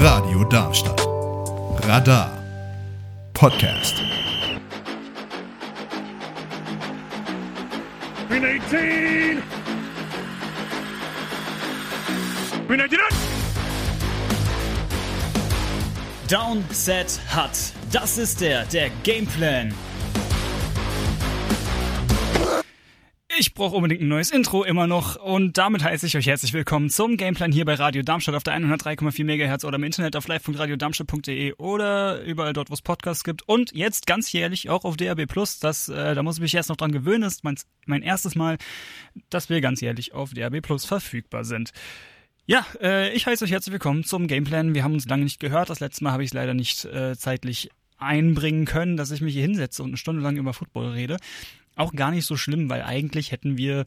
Radio Darmstadt. Radar. Podcast. Green 18! Green 19! Down, Set, Hut. Das ist der, der Gameplan. Brauche unbedingt ein neues Intro immer noch und damit heiße ich euch herzlich willkommen zum Gameplan hier bei Radio Darmstadt auf der 103,4 MHz oder im Internet auf live.radiodarmstadt.de oder überall dort, wo es Podcasts gibt und jetzt ganz jährlich auch auf DAB Plus. Äh, da muss ich mich erst noch dran gewöhnen. Das ist mein, mein erstes Mal, dass wir ganz jährlich auf DAB Plus verfügbar sind. Ja, äh, ich heiße euch herzlich willkommen zum Gameplan. Wir haben uns lange nicht gehört. Das letzte Mal habe ich es leider nicht äh, zeitlich einbringen können, dass ich mich hier hinsetze und eine Stunde lang über Football rede auch gar nicht so schlimm, weil eigentlich hätten wir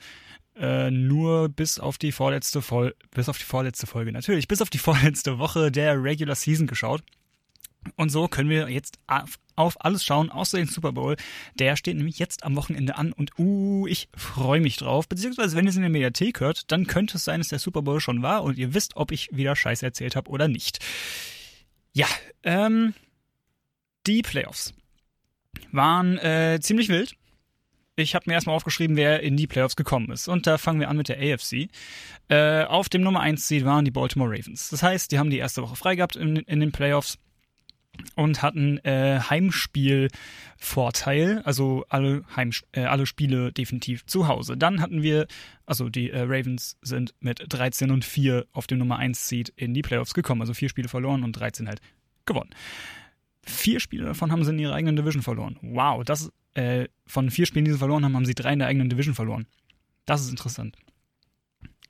äh, nur bis auf die vorletzte Folge, bis auf die vorletzte Folge natürlich, bis auf die vorletzte Woche der Regular Season geschaut. Und so können wir jetzt auf, auf alles schauen, außer den Super Bowl. Der steht nämlich jetzt am Wochenende an und uh, ich freue mich drauf. Beziehungsweise, wenn ihr es in der Mediathek hört, dann könnte es sein, dass der Super Bowl schon war und ihr wisst, ob ich wieder Scheiße erzählt habe oder nicht. Ja, ähm, die Playoffs waren äh, ziemlich wild ich habe mir erstmal aufgeschrieben, wer in die Playoffs gekommen ist. Und da fangen wir an mit der AFC. Äh, auf dem Nummer 1 Seed waren die Baltimore Ravens. Das heißt, die haben die erste Woche frei gehabt in, in den Playoffs und hatten äh, Heimspielvorteil, also alle, Heim, äh, alle Spiele definitiv zu Hause. Dann hatten wir, also die äh, Ravens sind mit 13 und 4 auf dem Nummer 1 Seed in die Playoffs gekommen, also vier Spiele verloren und 13 halt gewonnen. Vier Spiele davon haben sie in ihrer eigenen Division verloren. Wow, das äh, von vier Spielen, die sie verloren haben, haben sie drei in der eigenen Division verloren. Das ist interessant.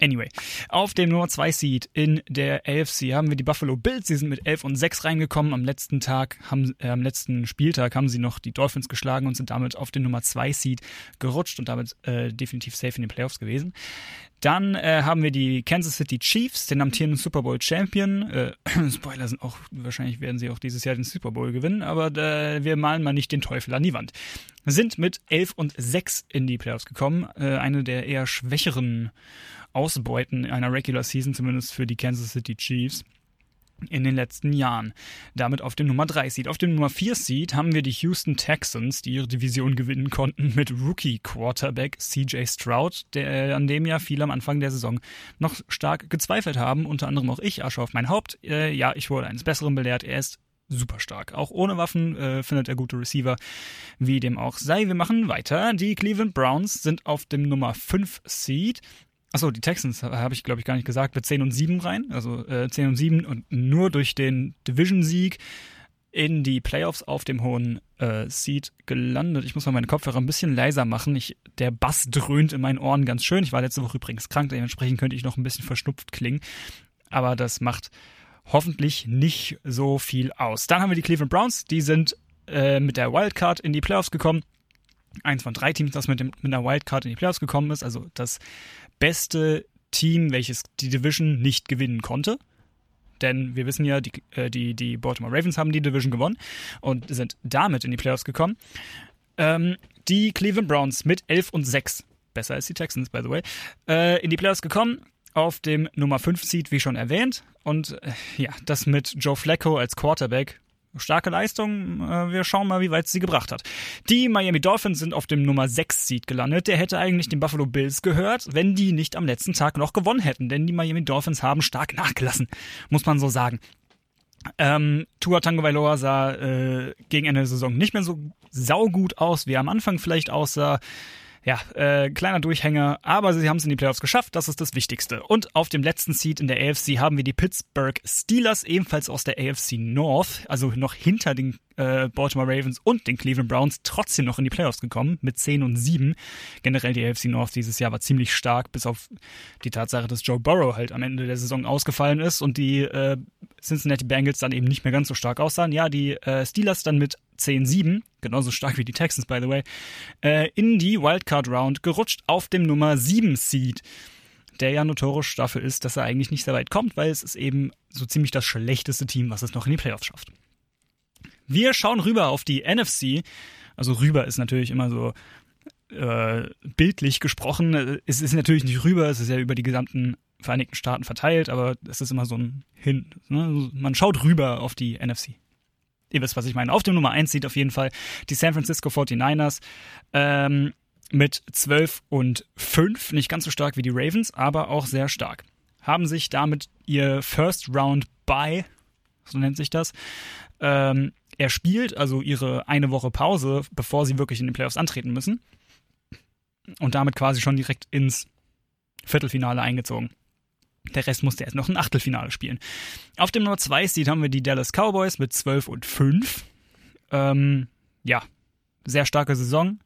Anyway, auf dem Nummer 2 Seed in der AFC haben wir die Buffalo Bills. Sie sind mit 11 und 6 reingekommen. Am letzten Tag, haben, äh, am letzten Spieltag haben sie noch die Dolphins geschlagen und sind damit auf den Nummer 2 Seed gerutscht und damit äh, definitiv safe in den Playoffs gewesen. Dann äh, haben wir die Kansas City Chiefs, den amtierenden Super Bowl Champion. Äh, Spoiler sind auch, wahrscheinlich werden sie auch dieses Jahr den Super Bowl gewinnen, aber äh, wir malen mal nicht den Teufel an die Wand. Sind mit 11 und 6 in die Playoffs gekommen. Äh, eine der eher schwächeren Ausbeuten einer Regular Season, zumindest für die Kansas City Chiefs in den letzten Jahren. Damit auf dem Nummer 3 Seed. Auf dem Nummer 4 Seed haben wir die Houston Texans, die ihre Division gewinnen konnten mit Rookie-Quarterback CJ Stroud, der, an dem ja viele am Anfang der Saison noch stark gezweifelt haben, unter anderem auch ich, Asche auf mein Haupt. Äh, ja, ich wurde eines Besseren belehrt. Er ist super stark. Auch ohne Waffen äh, findet er gute Receiver, wie dem auch sei. Wir machen weiter. Die Cleveland Browns sind auf dem Nummer 5 Seed Achso, die Texans habe ich, glaube ich, gar nicht gesagt, mit 10 und 7 rein. Also äh, 10 und 7 und nur durch den Division-Sieg in die Playoffs auf dem hohen äh, Seed gelandet. Ich muss mal meine Kopfhörer ein bisschen leiser machen. Ich, der Bass dröhnt in meinen Ohren ganz schön. Ich war letzte Woche übrigens krank, dementsprechend könnte ich noch ein bisschen verschnupft klingen. Aber das macht hoffentlich nicht so viel aus. Dann haben wir die Cleveland Browns. Die sind äh, mit der Wildcard in die Playoffs gekommen eins von drei Teams, das mit, dem, mit einer Wildcard in die Playoffs gekommen ist. Also das beste Team, welches die Division nicht gewinnen konnte. Denn wir wissen ja, die, äh, die, die Baltimore Ravens haben die Division gewonnen und sind damit in die Playoffs gekommen. Ähm, die Cleveland Browns mit 11 und 6, besser als die Texans, by the way, äh, in die Playoffs gekommen. Auf dem Nummer 5 Seed, wie schon erwähnt. Und äh, ja, das mit Joe Flacco als Quarterback starke Leistung. Äh, wir schauen mal, wie weit sie gebracht hat. Die Miami Dolphins sind auf dem Nummer 6 Seed gelandet. Der hätte eigentlich den Buffalo Bills gehört, wenn die nicht am letzten Tag noch gewonnen hätten. Denn die Miami Dolphins haben stark nachgelassen, muss man so sagen. Ähm, Tua Tagovailoa sah äh, gegen Ende der Saison nicht mehr so saugut aus, wie er am Anfang vielleicht aussah ja, äh, kleiner Durchhänger, aber sie haben es in die Playoffs geschafft, das ist das Wichtigste. Und auf dem letzten Seed in der AFC haben wir die Pittsburgh Steelers, ebenfalls aus der AFC North, also noch hinter den äh, Baltimore Ravens und den Cleveland Browns trotzdem noch in die Playoffs gekommen mit 10 und 7. Generell die AFC North dieses Jahr war ziemlich stark, bis auf die Tatsache, dass Joe Burrow halt am Ende der Saison ausgefallen ist und die äh, Cincinnati Bengals dann eben nicht mehr ganz so stark aussahen. Ja, die äh, Steelers dann mit 10-7, genauso stark wie die Texans, by the way, äh, in die Wildcard Round gerutscht auf dem Nummer 7 Seed der ja notorisch dafür ist, dass er eigentlich nicht sehr weit kommt, weil es ist eben so ziemlich das schlechteste Team, was es noch in die Playoffs schafft. Wir schauen rüber auf die NFC. Also rüber ist natürlich immer so äh, bildlich gesprochen. Es ist natürlich nicht rüber, es ist ja über die gesamten Vereinigten Staaten verteilt, aber es ist immer so ein Hin. Ne? Man schaut rüber auf die NFC. Ihr wisst, was ich meine. Auf dem Nummer 1 sieht auf jeden Fall die San Francisco 49ers ähm, mit 12 und 5. Nicht ganz so stark wie die Ravens, aber auch sehr stark. Haben sich damit ihr First Round Bye, so nennt sich das, ähm, erspielt, also ihre eine Woche Pause, bevor sie wirklich in den Playoffs antreten müssen. Und damit quasi schon direkt ins Viertelfinale eingezogen. Der Rest musste erst noch ein Achtelfinale spielen. Auf dem Nummer 2 Seed haben wir die Dallas Cowboys mit 12 und 5. Ähm, ja, sehr starke Saison.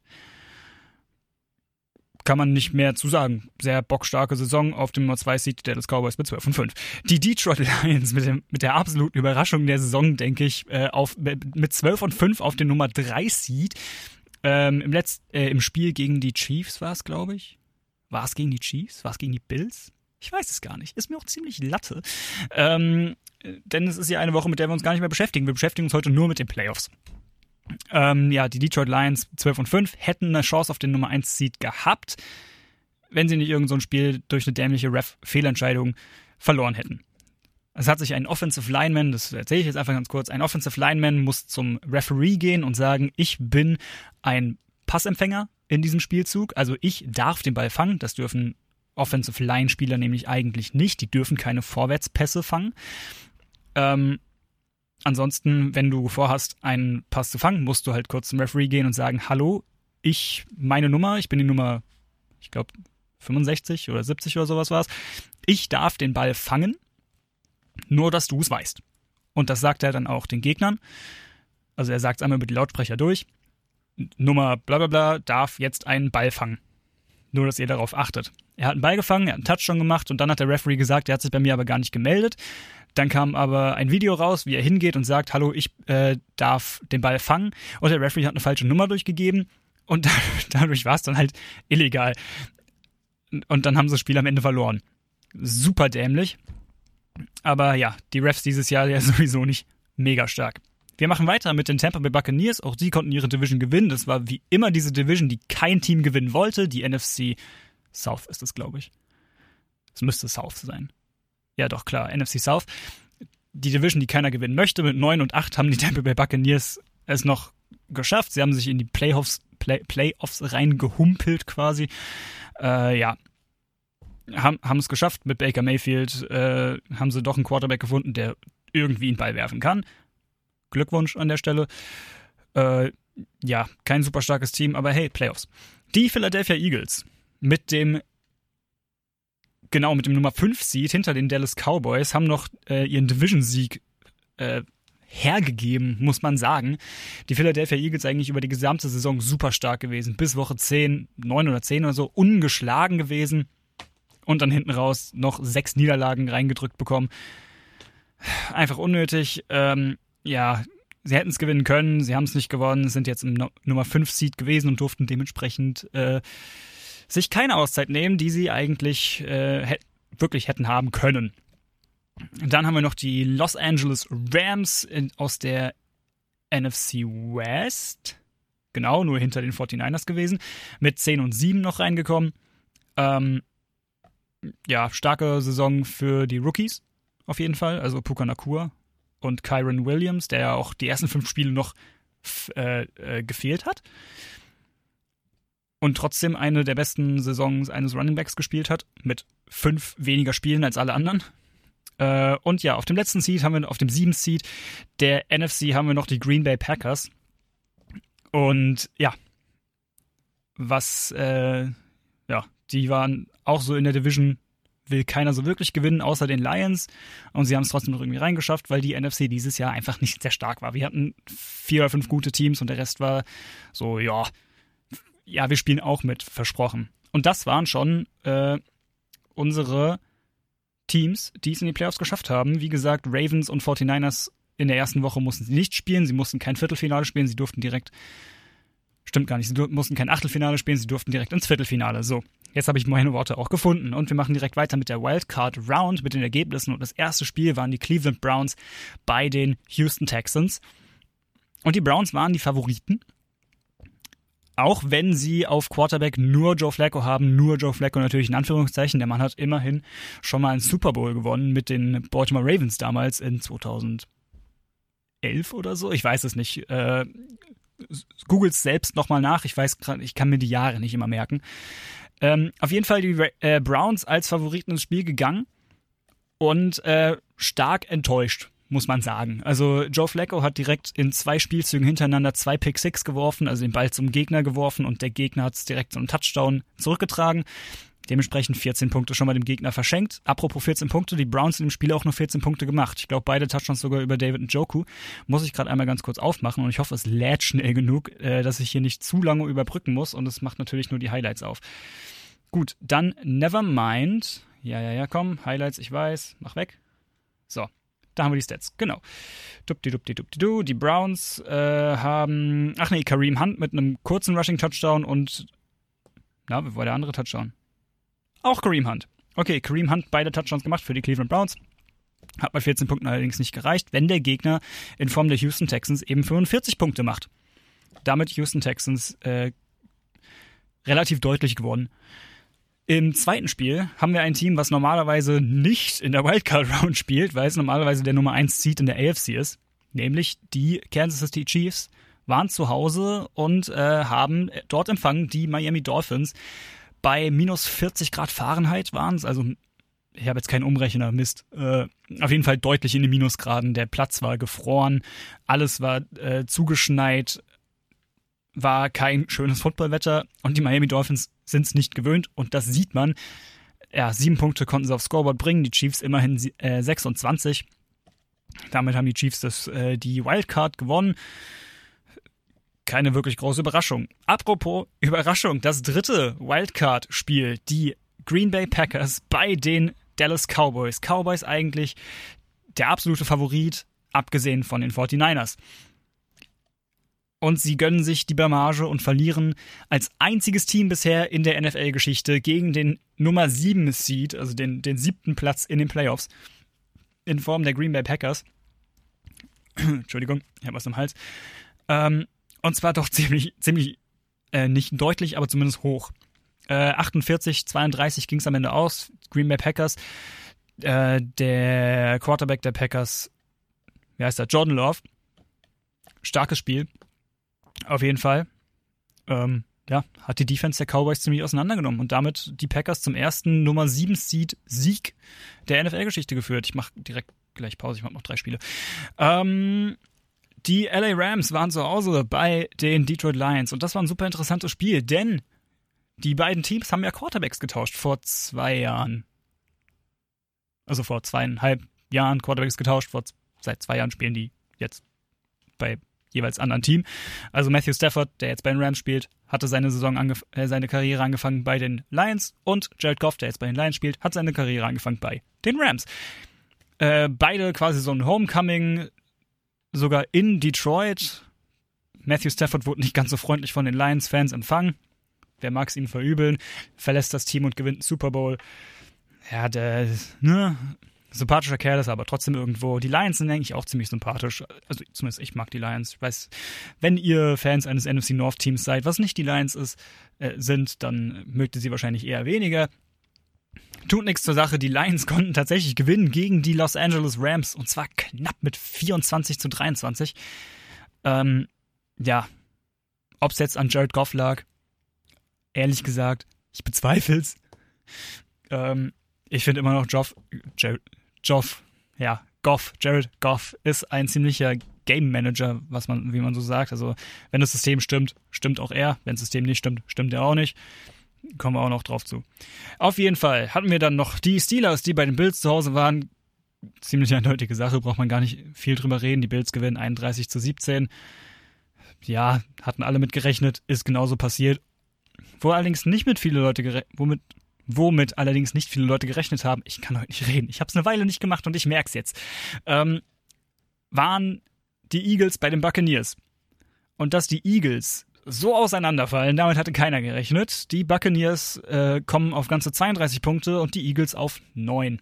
Kann man nicht mehr zu sagen. Sehr bockstarke Saison auf dem Nummer 2 Seed Dallas Cowboys mit 12 und 5. Die Detroit Lions mit, dem, mit der absoluten Überraschung der Saison, denke ich, äh, auf, mit 12 und 5 auf dem Nummer 3 Seed. Ähm, im, Letz-, äh, Im Spiel gegen die Chiefs war es, glaube ich. War es gegen die Chiefs? War es gegen die Bills? Ich weiß es gar nicht. Ist mir auch ziemlich Latte. Ähm, denn es ist ja eine Woche, mit der wir uns gar nicht mehr beschäftigen. Wir beschäftigen uns heute nur mit den Playoffs. Ähm, ja, die Detroit Lions 12 und 5 hätten eine Chance auf den Nummer 1 Seed gehabt, wenn sie nicht irgendein so Spiel durch eine dämliche Ref-Fehlentscheidung verloren hätten. Es hat sich ein Offensive Lineman, das erzähle ich jetzt einfach ganz kurz, ein Offensive Lineman muss zum Referee gehen und sagen, ich bin ein Passempfänger in diesem Spielzug, also ich darf den Ball fangen, das dürfen Offensive Line Spieler nämlich eigentlich nicht. Die dürfen keine Vorwärtspässe fangen. Ähm, ansonsten, wenn du vorhast, einen Pass zu fangen, musst du halt kurz zum Referee gehen und sagen, hallo, ich, meine Nummer, ich bin die Nummer, ich glaube, 65 oder 70 oder sowas war es. Ich darf den Ball fangen, nur dass du es weißt. Und das sagt er dann auch den Gegnern. Also er sagt es einmal über die Lautsprecher durch. Nummer bla bla bla darf jetzt einen Ball fangen. Nur, dass ihr darauf achtet. Er hat einen Ball gefangen, er hat einen Touchdown gemacht und dann hat der Referee gesagt, er hat sich bei mir aber gar nicht gemeldet. Dann kam aber ein Video raus, wie er hingeht und sagt, hallo, ich äh, darf den Ball fangen. Und der Referee hat eine falsche Nummer durchgegeben und dadurch war es dann halt illegal. Und dann haben sie das Spiel am Ende verloren. Super dämlich. Aber ja, die Refs dieses Jahr ja sowieso nicht mega stark. Wir machen weiter mit den Tampa Bay Buccaneers. Auch sie konnten ihre Division gewinnen. Das war wie immer diese Division, die kein Team gewinnen wollte. Die NFC South ist es, glaube ich. Es müsste South sein. Ja, doch, klar, NFC South. Die Division, die keiner gewinnen möchte. Mit 9 und 8 haben die Tampa Bay Buccaneers es noch geschafft. Sie haben sich in die Playoffs, Play, Playoffs reingehumpelt quasi. Äh, ja, haben, haben es geschafft mit Baker Mayfield, äh, haben sie doch einen Quarterback gefunden, der irgendwie einen Ball werfen kann. Glückwunsch an der Stelle. Äh, ja, kein super starkes Team, aber hey, Playoffs. Die Philadelphia Eagles mit dem genau mit dem Nummer 5 Seed hinter den Dallas Cowboys haben noch äh, ihren Division Sieg äh, hergegeben, muss man sagen. Die Philadelphia Eagles eigentlich über die gesamte Saison super stark gewesen, bis Woche 10, 9 oder 10 oder so ungeschlagen gewesen und dann hinten raus noch sechs Niederlagen reingedrückt bekommen. Einfach unnötig. Ähm, ja, sie hätten es gewinnen können, sie haben es nicht gewonnen, sind jetzt im no Nummer 5 Seed gewesen und durften dementsprechend äh, sich keine Auszeit nehmen, die sie eigentlich äh, wirklich hätten haben können. Dann haben wir noch die Los Angeles Rams in, aus der NFC West. Genau, nur hinter den 49ers gewesen. Mit 10 und 7 noch reingekommen. Ähm, ja, starke Saison für die Rookies, auf jeden Fall. Also Puka Nakua und Kyron Williams, der ja auch die ersten fünf Spiele noch äh, äh, gefehlt hat und trotzdem eine der besten Saisons eines Runningbacks gespielt hat, mit fünf weniger Spielen als alle anderen. Äh, und ja, auf dem letzten Seed haben wir, auf dem sieben Seed der NFC haben wir noch die Green Bay Packers. Und ja, was, äh, ja, die waren auch so in der Division, will keiner so wirklich gewinnen, außer den Lions. Und sie haben es trotzdem noch irgendwie reingeschafft, weil die NFC dieses Jahr einfach nicht sehr stark war. Wir hatten vier oder fünf gute Teams und der Rest war so, ja, ja, wir spielen auch mit, versprochen. Und das waren schon äh, unsere Teams, die es in die Playoffs geschafft haben. Wie gesagt, Ravens und 49ers in der ersten Woche mussten sie nicht spielen, sie mussten kein Viertelfinale spielen, sie durften direkt, stimmt gar nicht, sie mussten kein Achtelfinale spielen, sie durften direkt ins Viertelfinale. So, jetzt habe ich meine Worte auch gefunden und wir machen direkt weiter mit der Wildcard Round, mit den Ergebnissen. Und das erste Spiel waren die Cleveland Browns bei den Houston Texans. Und die Browns waren die Favoriten Auch wenn sie auf Quarterback nur Joe Flacco haben, nur Joe Flacco natürlich in Anführungszeichen. Der Mann hat immerhin schon mal einen Super Bowl gewonnen mit den Baltimore Ravens damals in 2011 oder so. Ich weiß es nicht. Äh, Googles selbst nochmal nach. Ich weiß gerade, ich kann mir die Jahre nicht immer merken. Ähm, auf jeden Fall die äh, Browns als Favoriten ins Spiel gegangen und äh, stark enttäuscht muss man sagen. Also Joe Flacco hat direkt in zwei Spielzügen hintereinander zwei Pick Six geworfen, also den Ball zum Gegner geworfen und der Gegner hat es direkt zum Touchdown zurückgetragen. Dementsprechend 14 Punkte schon mal dem Gegner verschenkt. Apropos 14 Punkte, die Browns in dem Spiel auch nur 14 Punkte gemacht. Ich glaube, beide Touchdowns sogar über David Njoku. Muss ich gerade einmal ganz kurz aufmachen und ich hoffe, es lädt schnell genug, äh, dass ich hier nicht zu lange überbrücken muss und es macht natürlich nur die Highlights auf. Gut, dann Nevermind. Ja, ja, ja, komm, Highlights, ich weiß, mach weg. So, da haben wir die Stats, genau. Dupdi, dupdi, dupdi, du. Die Browns äh, haben, ach nee, Kareem Hunt mit einem kurzen Rushing-Touchdown und, na, wie war der andere Touchdown? Auch Kareem Hunt. Okay, Kareem Hunt beide Touchdowns gemacht für die Cleveland Browns. Hat bei 14 Punkten allerdings nicht gereicht, wenn der Gegner in Form der Houston Texans eben 45 Punkte macht. Damit Houston Texans äh, relativ deutlich gewonnen. Im zweiten Spiel haben wir ein Team, was normalerweise nicht in der Wildcard Round spielt, weil es normalerweise der Nummer 1 Seed in der AFC ist, nämlich die Kansas City Chiefs waren zu Hause und äh, haben dort empfangen die Miami Dolphins. Bei minus 40 Grad Fahrenheit waren es, also ich habe jetzt keinen Umrechner, Mist. Äh, auf jeden Fall deutlich in den Minusgraden. Der Platz war gefroren, alles war äh, zugeschneit, war kein schönes Footballwetter und die Miami Dolphins sind es nicht gewöhnt und das sieht man. Ja, sieben Punkte konnten sie aufs Scoreboard bringen, die Chiefs immerhin äh, 26. Damit haben die Chiefs das, äh, die Wildcard gewonnen. Keine wirklich große Überraschung. Apropos Überraschung, das dritte Wildcard-Spiel, die Green Bay Packers bei den Dallas Cowboys. Cowboys eigentlich der absolute Favorit, abgesehen von den 49ers und sie gönnen sich die Blamage und verlieren als einziges Team bisher in der NFL-Geschichte gegen den Nummer 7 Seed, also den, den siebten Platz in den Playoffs, in Form der Green Bay Packers. Entschuldigung, ich habe was im Hals. Ähm, und zwar doch ziemlich, ziemlich, äh, nicht deutlich, aber zumindest hoch. Äh, 48, 32 ging es am Ende aus. Green Bay Packers. Äh, der Quarterback der Packers, wie heißt der? Jordan Love. Starkes Spiel auf jeden Fall. Ähm, ja, hat die Defense der Cowboys ziemlich auseinandergenommen und damit die Packers zum ersten Nummer 7 Seed Sieg der NFL-Geschichte geführt. Ich mache direkt gleich Pause, ich mache noch drei Spiele. Ähm, die LA Rams waren zu Hause bei den Detroit Lions und das war ein super interessantes Spiel, denn die beiden Teams haben ja Quarterbacks getauscht vor zwei Jahren. Also vor zweieinhalb Jahren Quarterbacks getauscht, vor, seit zwei Jahren spielen die jetzt bei jeweils anderen Team. Also Matthew Stafford, der jetzt bei den Rams spielt, hatte seine Saison äh, seine Karriere angefangen bei den Lions und Jared Goff, der jetzt bei den Lions spielt, hat seine Karriere angefangen bei den Rams. Äh, beide quasi so ein Homecoming, sogar in Detroit. Matthew Stafford wurde nicht ganz so freundlich von den Lions-Fans empfangen. Wer mag es ihm verübeln? Verlässt das Team und gewinnt den Super Bowl. Ja, der, ne, sympathischer Kerl ist, aber trotzdem irgendwo. Die Lions sind eigentlich auch ziemlich sympathisch. Also zumindest ich mag die Lions. Ich weiß, wenn ihr Fans eines NFC North Teams seid, was nicht die Lions ist, äh, sind, dann mögt ihr sie wahrscheinlich eher weniger. Tut nichts zur Sache. Die Lions konnten tatsächlich gewinnen gegen die Los Angeles Rams und zwar knapp mit 24 zu 23. Ähm, ja, ob es jetzt an Jared Goff lag, ehrlich gesagt, ich bezweifle es. Ähm, ich finde immer noch Joff, Joff, ja, Goff, Jared Goff ist ein ziemlicher Game Manager, was man, wie man so sagt. Also, wenn das System stimmt, stimmt auch er. Wenn das System nicht stimmt, stimmt er auch nicht. Kommen wir auch noch drauf zu. Auf jeden Fall hatten wir dann noch die Steelers, die bei den Bills zu Hause waren. Ziemlich eindeutige Sache, braucht man gar nicht viel drüber reden. Die Bills gewinnen 31 zu 17. Ja, hatten alle mit gerechnet, ist genauso passiert. Wo allerdings nicht mit viele Leute gerechnet, womit womit allerdings nicht viele Leute gerechnet haben, ich kann heute nicht reden, ich habe es eine Weile nicht gemacht und ich merke es jetzt, ähm, waren die Eagles bei den Buccaneers. Und dass die Eagles so auseinanderfallen, damit hatte keiner gerechnet. Die Buccaneers äh, kommen auf ganze 32 Punkte und die Eagles auf 9.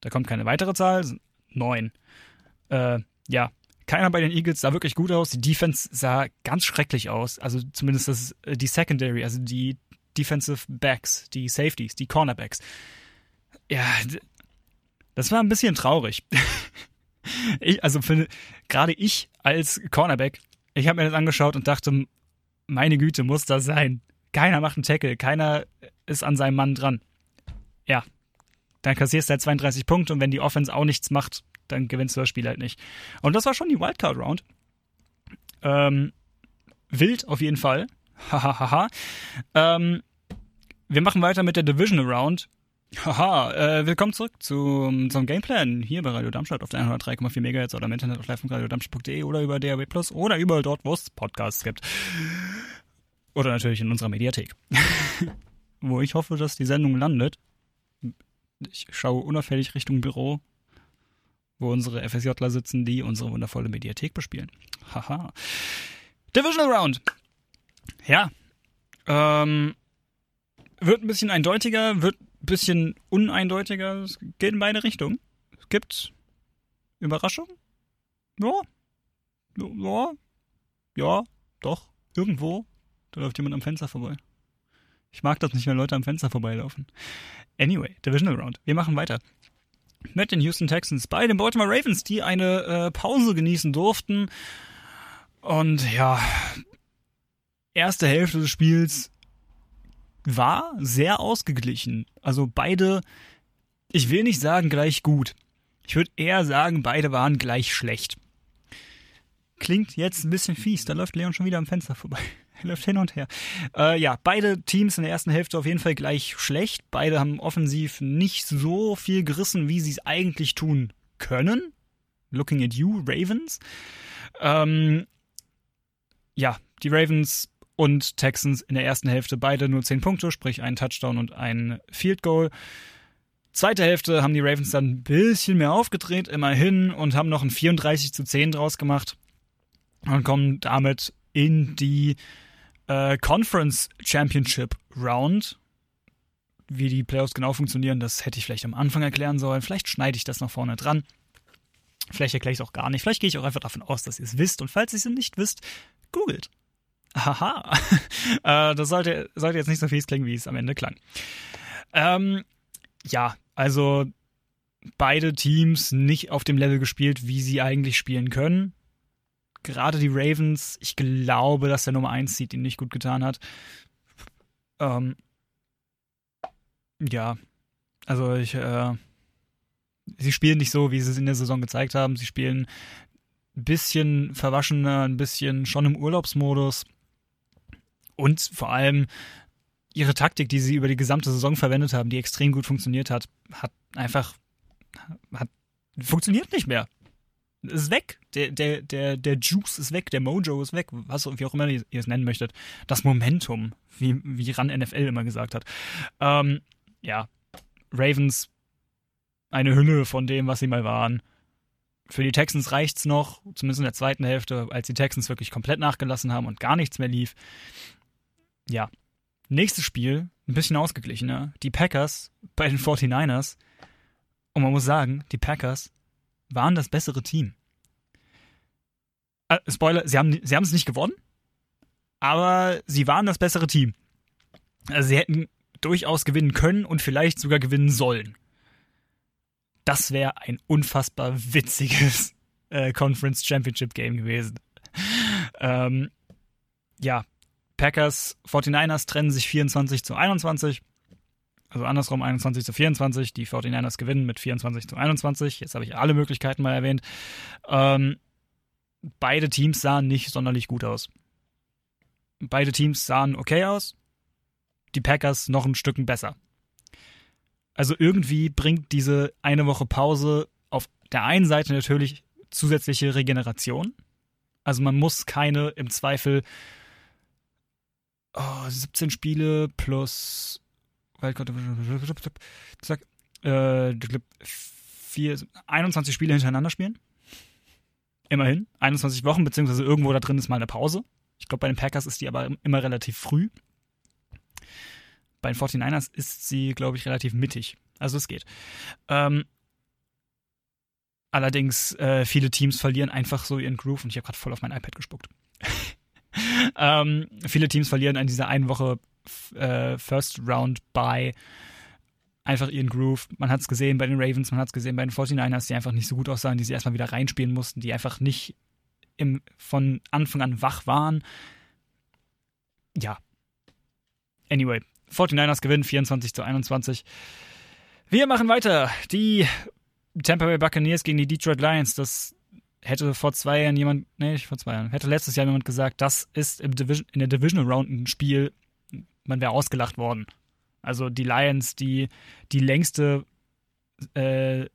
Da kommt keine weitere Zahl, 9. Äh, ja, Keiner bei den Eagles sah wirklich gut aus. Die Defense sah ganz schrecklich aus. Also zumindest das, äh, die Secondary, also die Defensive Backs, die Safeties, die Cornerbacks. Ja, das war ein bisschen traurig. ich, also finde, gerade ich als Cornerback, ich habe mir das angeschaut und dachte, meine Güte, muss das sein. Keiner macht einen Tackle, keiner ist an seinem Mann dran. Ja, dann kassierst du halt 32 Punkte und wenn die Offense auch nichts macht, dann gewinnst du das Spiel halt nicht. Und das war schon die Wildcard-Round. Ähm, wild auf jeden Fall. Hahaha. ähm, wir machen weiter mit der Division Round. Haha, äh, willkommen zurück zum, zum Gameplan hier bei Radio Darmstadt auf der 103,4 MHz oder im Internet auf live.radiodarmstadt.de oder über DAW Plus oder überall dort, wo es Podcasts gibt. Oder natürlich in unserer Mediathek. wo ich hoffe, dass die Sendung landet. Ich schaue unauffällig Richtung Büro, wo unsere FSJler sitzen, die unsere wundervolle Mediathek bespielen. Haha. Divisional Round. Ja. Ähm, wird ein bisschen eindeutiger, wird bisschen uneindeutiger. Es geht in beide Richtungen. Es gibt Überraschungen. Ja. Ja. Ja, doch. Irgendwo. Da läuft jemand am Fenster vorbei. Ich mag das nicht, wenn Leute am Fenster vorbeilaufen. Anyway, Divisional Round. Wir machen weiter. Mit den Houston Texans bei den Baltimore Ravens, die eine äh, Pause genießen durften. Und ja, erste Hälfte des Spiels war sehr ausgeglichen. Also beide, ich will nicht sagen gleich gut. Ich würde eher sagen, beide waren gleich schlecht. Klingt jetzt ein bisschen fies, da läuft Leon schon wieder am Fenster vorbei. Er läuft hin und her. Äh, ja, beide Teams in der ersten Hälfte auf jeden Fall gleich schlecht. Beide haben offensiv nicht so viel gerissen, wie sie es eigentlich tun können. Looking at you, Ravens. Ähm, ja, die Ravens und Texans in der ersten Hälfte beide nur 10 Punkte, sprich ein Touchdown und ein Field Goal. Zweite Hälfte haben die Ravens dann ein bisschen mehr aufgedreht, immerhin, und haben noch ein 34 zu 10 draus gemacht und kommen damit in die äh, Conference Championship Round. Wie die Playoffs genau funktionieren, das hätte ich vielleicht am Anfang erklären sollen. Vielleicht schneide ich das nach vorne dran. Vielleicht erkläre ich es auch gar nicht. Vielleicht gehe ich auch einfach davon aus, dass ihr es wisst. Und falls ihr es nicht wisst, googelt. Haha. äh, das sollte, sollte jetzt nicht so fies klingen, wie es am Ende klang. Ähm, ja, also beide Teams nicht auf dem Level gespielt, wie sie eigentlich spielen können. Gerade die Ravens, ich glaube, dass der Nummer 1 Seed ihn nicht gut getan hat. Ähm, ja, also ich, äh, sie spielen nicht so, wie sie es in der Saison gezeigt haben. Sie spielen ein bisschen verwaschener, ein bisschen schon im Urlaubsmodus. Und vor allem ihre Taktik, die sie über die gesamte Saison verwendet haben, die extrem gut funktioniert hat, hat einfach hat, funktioniert nicht mehr. Ist weg. Der, der, der, der Juice ist weg, der Mojo ist weg, was wie auch immer ihr es nennen möchtet. Das Momentum, wie, wie RAN NFL immer gesagt hat. Ähm, ja, Ravens eine Hülle von dem, was sie mal waren. Für die Texans reicht's noch, zumindest in der zweiten Hälfte, als die Texans wirklich komplett nachgelassen haben und gar nichts mehr lief ja, nächstes Spiel, ein bisschen ausgeglichener. Die Packers bei den 49ers. Und man muss sagen, die Packers waren das bessere Team. Äh, Spoiler, sie haben sie es nicht gewonnen, aber sie waren das bessere Team. Also sie hätten durchaus gewinnen können und vielleicht sogar gewinnen sollen. Das wäre ein unfassbar witziges äh, Conference Championship Game gewesen. ähm, ja, Packers, 49ers trennen sich 24 zu 21. Also andersrum 21 zu 24. Die 49ers gewinnen mit 24 zu 21. Jetzt habe ich alle Möglichkeiten mal erwähnt. Ähm, beide Teams sahen nicht sonderlich gut aus. Beide Teams sahen okay aus. Die Packers noch ein Stück besser. Also irgendwie bringt diese eine Woche Pause auf der einen Seite natürlich zusätzliche Regeneration. Also man muss keine im Zweifel oh, 17 Spiele plus sag, äh, 4, 21 Spiele hintereinander spielen. Immerhin. 21 Wochen, beziehungsweise irgendwo da drin ist mal eine Pause. Ich glaube, bei den Packers ist die aber immer relativ früh. Bei den 49ers ist sie, glaube ich, relativ mittig. Also es geht. Ähm, Allerdings, äh, viele Teams verlieren einfach so ihren Groove und ich habe gerade voll auf mein iPad gespuckt. Ähm, viele Teams verlieren an dieser einen Woche äh, First Round by einfach ihren Groove. Man hat es gesehen bei den Ravens, man hat es gesehen bei den 49ers, die einfach nicht so gut aussahen, die sie erstmal wieder reinspielen mussten, die einfach nicht im, von Anfang an wach waren. Ja. Anyway, 49ers gewinnen 24 zu 21. Wir machen weiter. Die Tampa Bay Buccaneers gegen die Detroit Lions. Das hätte vor zwei Jahren jemand, nee, nicht vor zwei Jahren, hätte letztes Jahr jemand gesagt, das ist Division, in der Divisional Round ein Spiel, man wäre ausgelacht worden. Also die Lions, die die längste äh,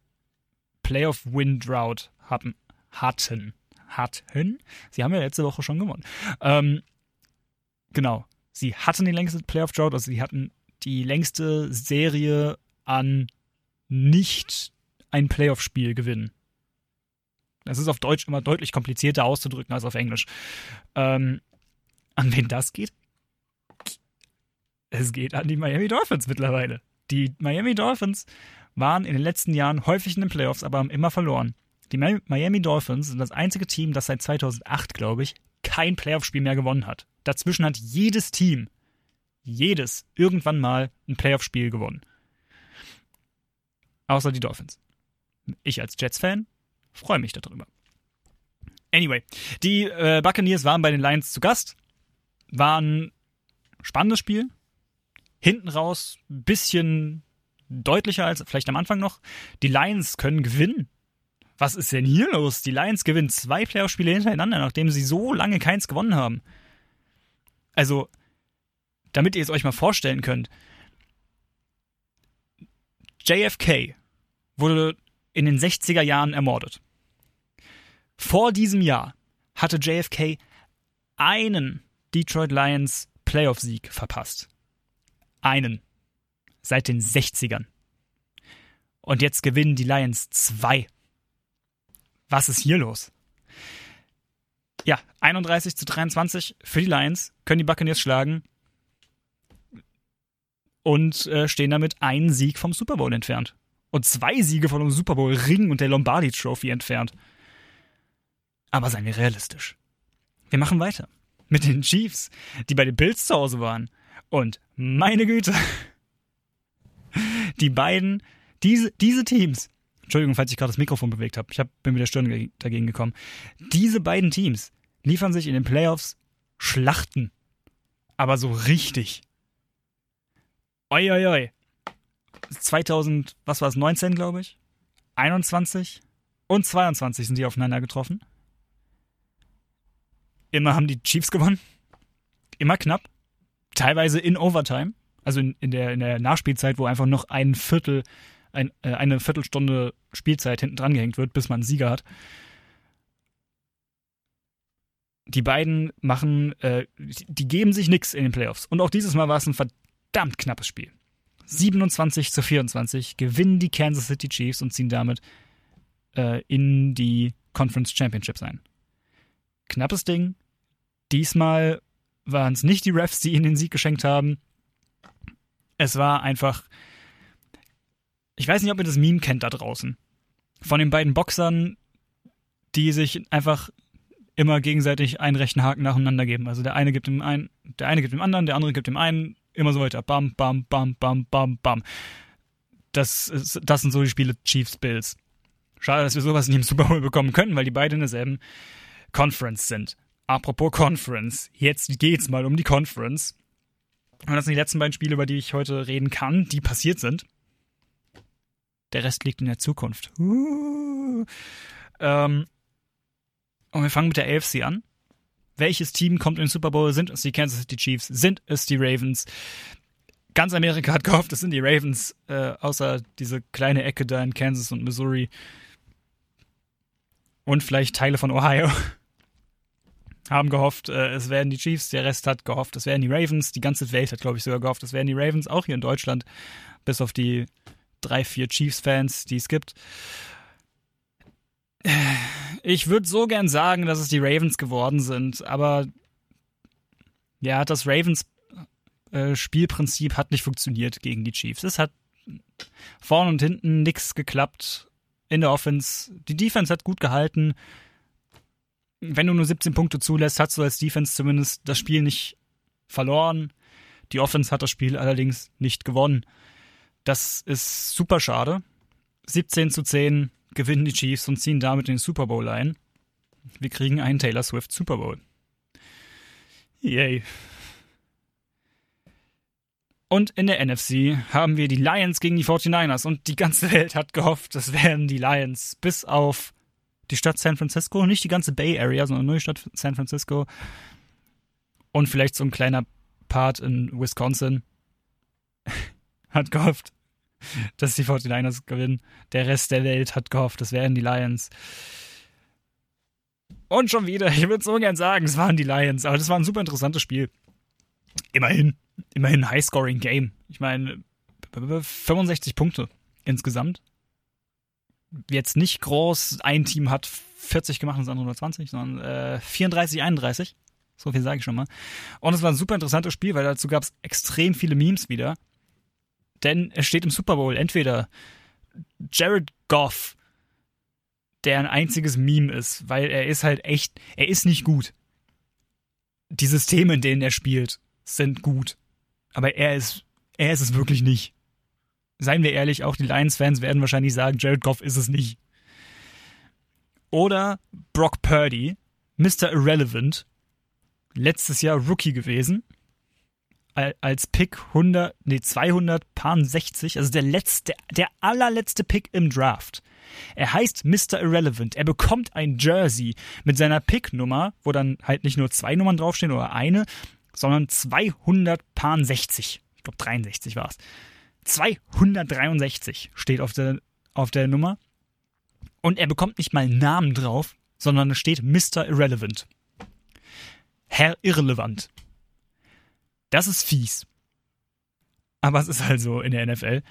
Playoff-Win-Drought hatten, hatten, hatten. Sie haben ja letzte Woche schon gewonnen. Ähm, genau. Sie hatten die längste Playoff-Drought, also sie hatten die längste Serie an nicht ein Playoff-Spiel gewinnen. Das ist auf Deutsch immer deutlich komplizierter auszudrücken als auf Englisch. Ähm, an wen das geht? Es geht an die Miami Dolphins mittlerweile. Die Miami Dolphins waren in den letzten Jahren häufig in den Playoffs, aber haben immer verloren. Die Miami Dolphins sind das einzige Team, das seit 2008, glaube ich, kein Playoff-Spiel mehr gewonnen hat. Dazwischen hat jedes Team, jedes, irgendwann mal ein Playoff-Spiel gewonnen. Außer die Dolphins. Ich als Jets-Fan freue mich darüber. Anyway, die äh, Buccaneers waren bei den Lions zu Gast. War ein spannendes Spiel. Hinten raus ein bisschen deutlicher als vielleicht am Anfang noch. Die Lions können gewinnen. Was ist denn hier los? Die Lions gewinnen zwei Playoff-Spiele hintereinander, nachdem sie so lange keins gewonnen haben. Also, damit ihr es euch mal vorstellen könnt. JFK wurde in den 60er Jahren ermordet. Vor diesem Jahr hatte JFK einen Detroit Lions Playoff-Sieg verpasst. Einen. Seit den 60ern. Und jetzt gewinnen die Lions zwei. Was ist hier los? Ja, 31 zu 23 für die Lions, können die Buccaneers schlagen und äh, stehen damit einen Sieg vom Super Bowl entfernt und zwei Siege von dem Super Bowl Ring und der Lombardi Trophy entfernt. Aber seien wir realistisch. Wir machen weiter mit den Chiefs, die bei den Bills zu Hause waren. Und meine Güte, die beiden, diese, diese Teams, Entschuldigung, falls ich gerade das Mikrofon bewegt habe, ich hab, bin mit der Stirn dagegen gekommen. Diese beiden Teams liefern sich in den Playoffs Schlachten. Aber so richtig. Oi, oi, oi. 2000, was war es, 19, glaube ich, 21 und 22 sind die aufeinander getroffen. Immer haben die Chiefs gewonnen. Immer knapp. Teilweise in Overtime. Also in, in, der, in der Nachspielzeit, wo einfach noch ein Viertel, ein, äh, eine Viertelstunde Spielzeit hinten dran gehängt wird, bis man einen Sieger hat. Die beiden machen, äh, die geben sich nichts in den Playoffs. Und auch dieses Mal war es ein verdammt knappes Spiel. 27 zu 24 gewinnen die Kansas City Chiefs und ziehen damit äh, in die Conference Championships ein. Knappes Ding. Diesmal waren es nicht die Refs, die ihnen den Sieg geschenkt haben. Es war einfach. Ich weiß nicht, ob ihr das Meme kennt da draußen. Von den beiden Boxern, die sich einfach immer gegenseitig einen rechten Haken nacheinander geben. Also der eine gibt dem einen, der eine gibt dem anderen, der andere gibt dem einen immer so weiter. Bam, bam, bam, bam, bam, bam. Das, ist, das sind so die Spiele Chiefs Bills. Schade, dass wir sowas nicht im Super Bowl bekommen können, weil die beide in derselben Conference sind. Apropos Conference, jetzt geht's mal um die Conference. Und das sind die letzten beiden Spiele, über die ich heute reden kann, die passiert sind. Der Rest liegt in der Zukunft. Uh. Ähm, und wir fangen mit der AFC an welches Team kommt in den Super Bowl? Sind es die Kansas City Chiefs? Sind es die Ravens? Ganz Amerika hat gehofft, es sind die Ravens, äh, außer diese kleine Ecke da in Kansas und Missouri. Und vielleicht Teile von Ohio. Haben gehofft, äh, es werden die Chiefs, der Rest hat gehofft, es werden die Ravens, die ganze Welt hat, glaube ich, sogar gehofft, es werden die Ravens, auch hier in Deutschland, bis auf die drei, vier Chiefs-Fans, die es gibt. Ich würde so gern sagen, dass es die Ravens geworden sind, aber ja, das Ravens äh, hat nicht funktioniert gegen die Chiefs. Es hat vorne und hinten nichts geklappt in der Offense. Die Defense hat gut gehalten. Wenn du nur 17 Punkte zulässt, hast du als Defense zumindest das Spiel nicht verloren. Die Offense hat das Spiel allerdings nicht gewonnen. Das ist super schade. 17 zu 10 gewinnen die Chiefs und ziehen damit den Super Bowl ein. Wir kriegen einen Taylor Swift Super Bowl. Yay. Und in der NFC haben wir die Lions gegen die 49ers und die ganze Welt hat gehofft, das wären die Lions, bis auf die Stadt San Francisco, nicht die ganze Bay Area, sondern nur die Stadt San Francisco und vielleicht so ein kleiner Part in Wisconsin hat gehofft, dass die 49ers gewinnen. Der Rest der Welt hat gehofft, das wären die Lions. Und schon wieder, ich würde so gern sagen, es waren die Lions, aber das war ein super interessantes Spiel. Immerhin, immerhin ein High-Scoring-Game. Ich meine, 65 Punkte insgesamt. Jetzt nicht groß, ein Team hat 40 gemacht und das andere nur 20, sondern äh, 34, 31. So viel sage ich schon mal. Und es war ein super interessantes Spiel, weil dazu gab es extrem viele Memes wieder. Denn es steht im Super Bowl entweder Jared Goff, der ein einziges Meme ist, weil er ist halt echt, er ist nicht gut. Die Systeme, in denen er spielt, sind gut. Aber er ist, er ist es wirklich nicht. Seien wir ehrlich, auch die Lions-Fans werden wahrscheinlich sagen, Jared Goff ist es nicht. Oder Brock Purdy, Mr. Irrelevant, letztes Jahr Rookie gewesen, als Pick 100, nee, 260, also der letzte, der allerletzte Pick im Draft. Er heißt Mr. Irrelevant. Er bekommt ein Jersey mit seiner Pick-Nummer, wo dann halt nicht nur zwei Nummern draufstehen oder eine, sondern 260. Ich glaube 63 war es. 263 steht auf der, auf der Nummer. Und er bekommt nicht mal einen Namen drauf, sondern es steht Mr. Irrelevant. Herr Irrelevant. Das ist fies. Aber es ist halt so in der NFL.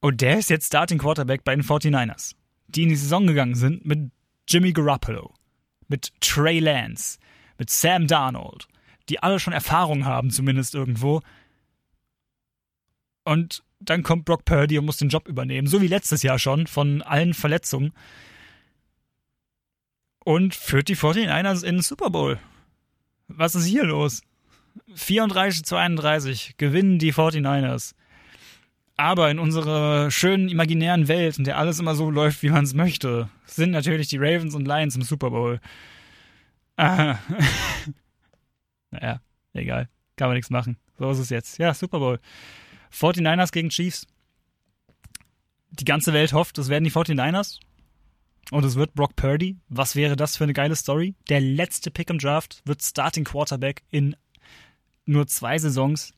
Und der ist jetzt Starting Quarterback bei den 49ers, die in die Saison gegangen sind mit Jimmy Garoppolo, mit Trey Lance, mit Sam Darnold, die alle schon Erfahrung haben, zumindest irgendwo. Und dann kommt Brock Purdy und muss den Job übernehmen, so wie letztes Jahr schon, von allen Verletzungen. Und führt die 49ers in den Super Bowl. Was ist hier los? 34 zu 31 gewinnen die 49ers. Aber in unserer schönen imaginären Welt, in der alles immer so läuft, wie man es möchte, sind natürlich die Ravens und Lions im Super Bowl. Ah. naja, egal. Kann man nichts machen. So ist es jetzt. Ja, Super Bowl. 49ers gegen Chiefs. Die ganze Welt hofft, es werden die 49ers. Und es wird Brock Purdy. Was wäre das für eine geile Story? Der letzte Pick im Draft wird Starting Quarterback in nur zwei Saisons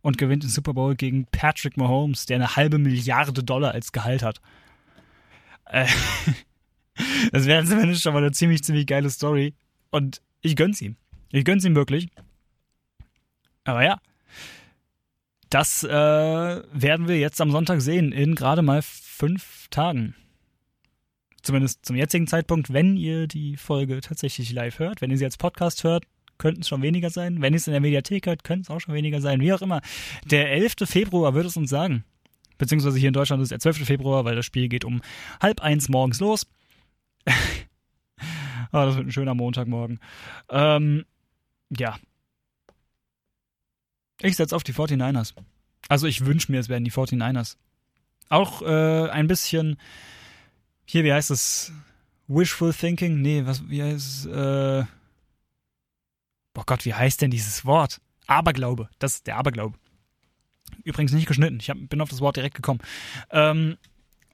und gewinnt den Super Bowl gegen Patrick Mahomes, der eine halbe Milliarde Dollar als Gehalt hat. Äh, das wäre zumindest schon mal eine ziemlich, ziemlich geile Story. Und ich gönn's ihm. Ich gönn's ihm wirklich. Aber ja, das äh, werden wir jetzt am Sonntag sehen, in gerade mal fünf Tagen. Zumindest zum jetzigen Zeitpunkt, wenn ihr die Folge tatsächlich live hört. Wenn ihr sie als Podcast hört, könnten es schon weniger sein. Wenn ihr es in der Mediathek hört, könnte es auch schon weniger sein. Wie auch immer. Der 11. Februar wird es uns sagen. Beziehungsweise hier in Deutschland ist der 12. Februar, weil das Spiel geht um halb eins morgens los. oh, das wird ein schöner Montagmorgen. Ähm, ja. Ich setze auf die 49ers. Also ich wünsche mir, es werden die 49ers. Auch äh, ein bisschen, hier, wie heißt es? Wishful Thinking? Nee, was, wie heißt es? Äh, boah Gott, wie heißt denn dieses Wort? Aberglaube. Das ist der Aberglaube. Übrigens nicht geschnitten. Ich hab, bin auf das Wort direkt gekommen. Ähm,